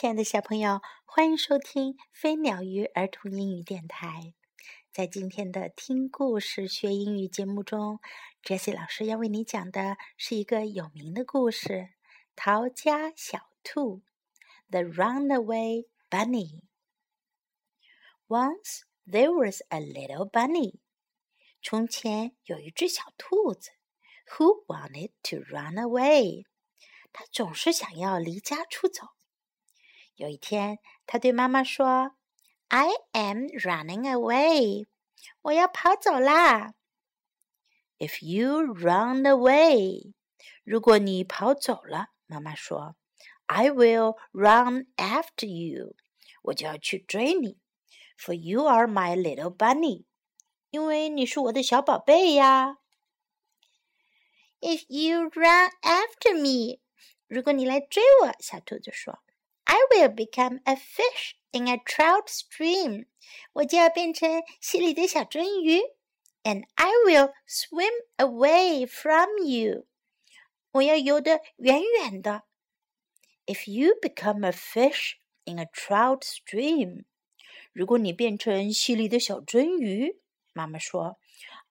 亲爱的小朋友，欢迎收听飞鸟鱼儿童英语电台。在今天的听故事学英语节目中，Jessie 老师要为你讲的是一个有名的故事《逃家小兔》（The Runaway Bunny）。Once there was a little bunny。从前有一只小兔子，who wanted to run away。它总是想要离家出走。有一天，他对妈妈说：“I am running away，我要跑走啦。”If you run away，如果你跑走了，妈妈说：“I will run after you，我就要去追你。For you are my little bunny，因为你是我的小宝贝呀。”If you run after me，如果你来追我，小兔子说。I will become a fish in a trout stream. 我就要变成溪里的小鳟鱼。And I will swim away from you. 我要游得远远的。If you become a fish in a trout stream，如果你变成溪里的小鳟鱼，妈妈说，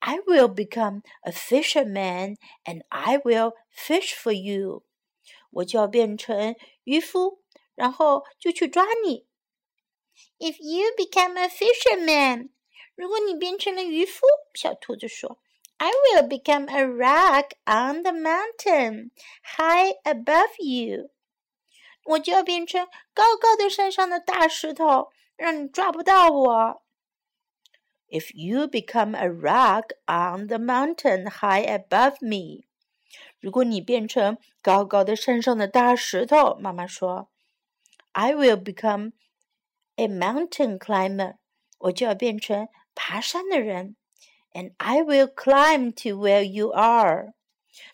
I will become a fisherman and I will fish for you。我就要变成渔夫。 然后就去抓你。If you become a fisherman，如果你变成了渔夫，小兔子说，I will become a rock on the mountain high above you。我就要变成高高的山上的大石头，让你抓不到我。If you become a rock on the mountain high above me，如果你变成高高的山上的大石头，妈妈说。I will become a mountain climber，我就要变成爬山的人。And I will climb to where you are，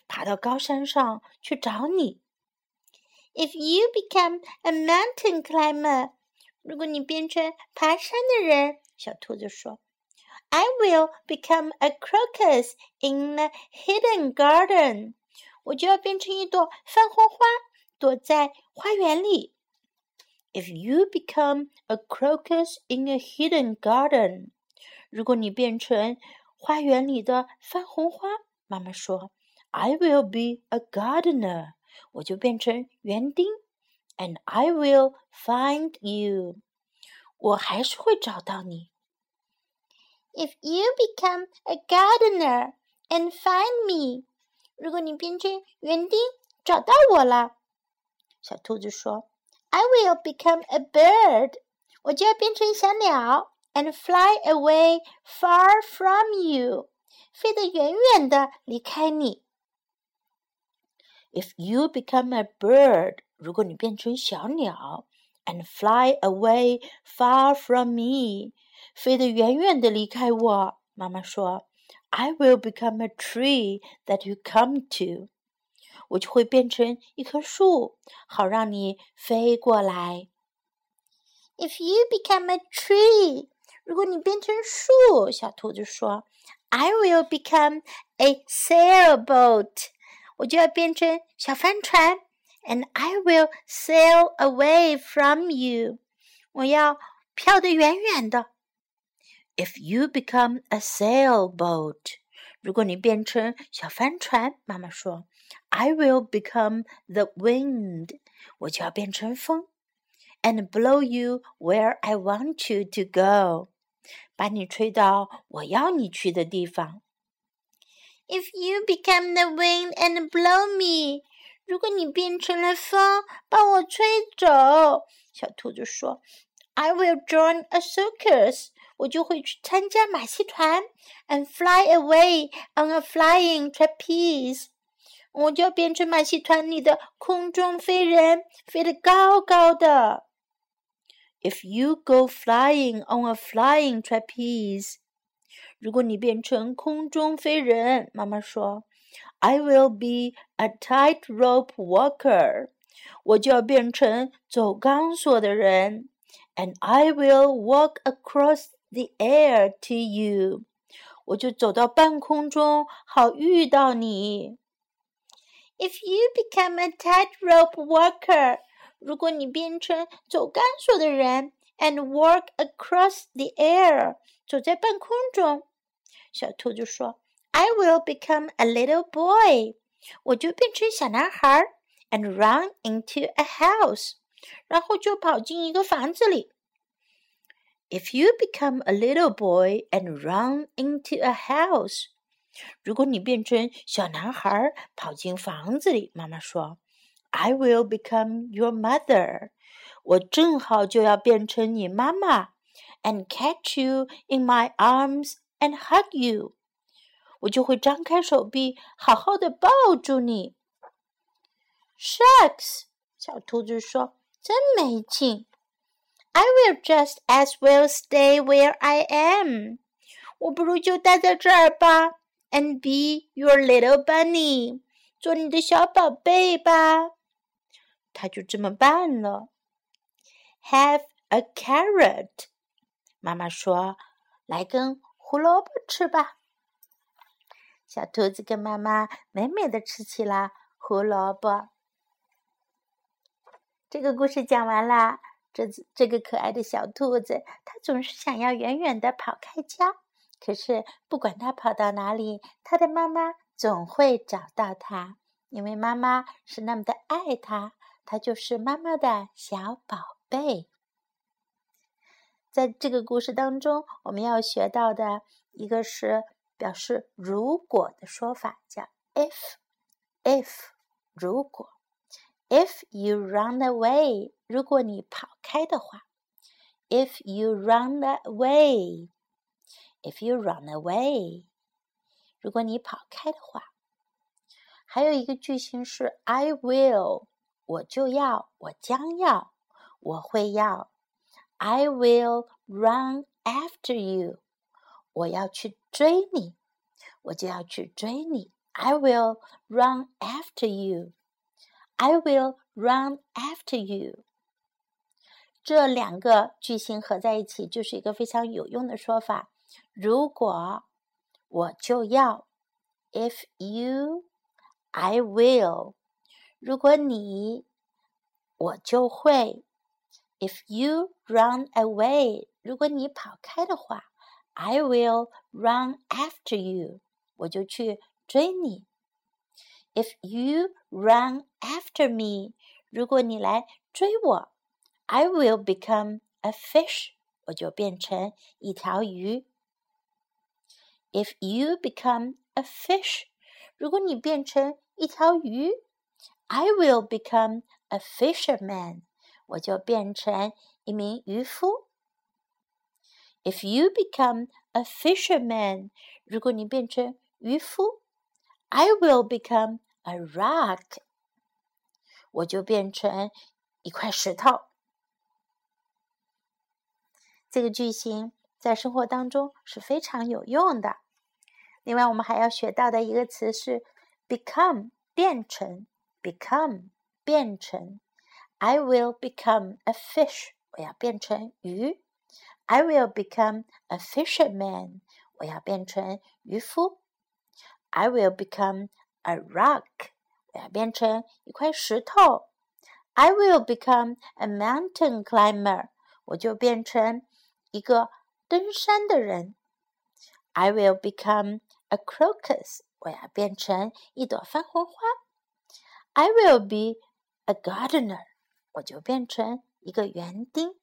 爬到高山上去找你。If you become a mountain climber，如果你变成爬山的人，小兔子说，I will become a crocus in a hidden garden，我就要变成一朵番红花，躲在花园里。 If you become a crocus in a hidden garden，如果你变成花园里的番红花，妈妈说，I will be a gardener，我就变成园丁，and I will find you，我还是会找到你。If you become a gardener and find me，如果你变成园丁找到我了，小兔子说。 I will become a bird，我就要变成小鸟，and fly away far from you，飞得远远的离开你。If you become a bird，如果你变成小鸟，and fly away far from me，飞得远远的离开我，妈妈说，I will become a tree that you come to。 我就会变成一棵树，好让你飞过来。If you become a tree，如果你变成树，小兔子说，I will become a sailboat，我就要变成小帆船，and I will sail away from you，我要飘得远远的。If you become a sailboat，如果你变成小帆船，妈妈说。I will become the wind，我就要变成风，and blow you where I want you to go，把你吹到我要你去的地方。If you become the wind and blow me，如果你变成了风，把我吹走，小兔子说，I will join a circus，我就会去参加马戏团，and fly away on a flying trapeze。 我就要变成马戏团里的空中飞人，飞得高高的。If you go flying on a flying trapeze，如果你变成空中飞人，妈妈说，I will be a tightrope walker，我就要变成走钢索的人。And I will walk across the air to you，我就走到半空中，好遇到你。If you become a tightrope walker， 如果你变成走钢索的人，and walk across the air，走在半空中，小兔子说：“I will become a little boy，我就变成小男孩，and run into a house，然后就跑进一个房子里。” If you become a little boy and run into a house， 如果你变成小男孩跑进房子里，妈妈说，I will become your mother，我正好就要变成你妈妈，and catch you in my arms and hug you，我就会张开手臂，好好的抱住你。Shucks，小兔子说，真没劲。I will just as well stay where I am. 我不如就待在这儿吧，and be your little bunny，做你的小宝贝吧。他就这么办了。Have a carrot，妈妈说，来根胡萝卜吃吧。小兔子跟妈妈美美的吃起了胡萝卜。这个故事讲完了。这这个可爱的小兔子，它总是想要远远的跑开家。可是不管它跑到哪里，它的妈妈总会找到它，因为妈妈是那么的爱它，它就是妈妈的小宝贝。在这个故事当中，我们要学到的一个是表示如果的说法，叫 if，if，如果。If you run away，如果你跑开的话；If you run away If you run away，如果你跑开的话。还有一个句型是 I will，我就要，我将要，我会要。I will run after you，我要去追你，我就要去追你。I will run after you。I will run after you。这两个句型合在一起，就是一个非常有用的说法。如果我就要，if you，I will。如果你，我就会，if you run away。如果你跑开的话，I will run after you。我就去追你。If you run after me，如果你来追我，I will become a fish，我就变成一条鱼。If you become a fish，如果你变成一条鱼，I will become a fisherman，我就变成一名渔夫。If you become a fisherman，如果你变成渔夫，I will become a rock，我就变成一块石头。这个句型在生活当中是非常有用的。 另外，我们还要学到的一个词是 become，变成，become，变成。I will become a fish，我要变成鱼。I will become a fisherman，我要变成渔夫。I will become a rock，我要变成一块石头。I will become a mountain climber，我就变成一个登山的人。I will become a crocus，我要变成一朵番红花。I will be a gardener，我就变成一个园丁。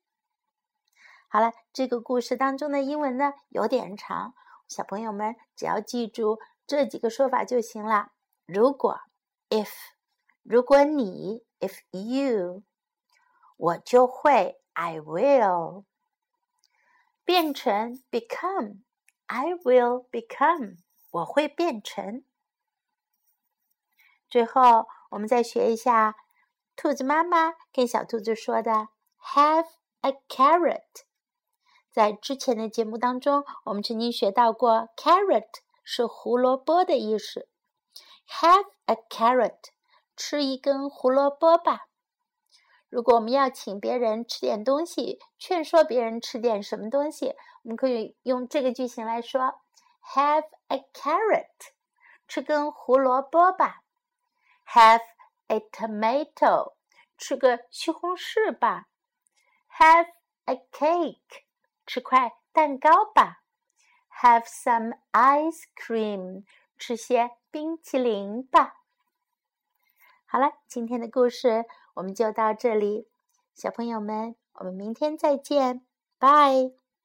好了，这个故事当中的英文呢有点长，小朋友们只要记住这几个说法就行了。如果，if，如果你，if you，我就会，I will，变成，become，I will become，我会变成。最后，我们再学一下兔子妈妈跟小兔子说的，Have a carrot。在之前的节目当中，我们曾经学到过，carrot 是胡萝卜的意思。Have a carrot，吃一根胡萝卜吧。如果我们要请别人吃点东西，劝说别人吃点什么东西，我们可以用这个句型来说：Have a carrot，吃根胡萝卜吧。Have a tomato，吃个西红柿吧。Have a cake，吃块蛋糕吧。Have some ice cream，吃些冰淇淋吧。好了，今天的故事我们就到这里，小朋友们，我们明天再见，拜。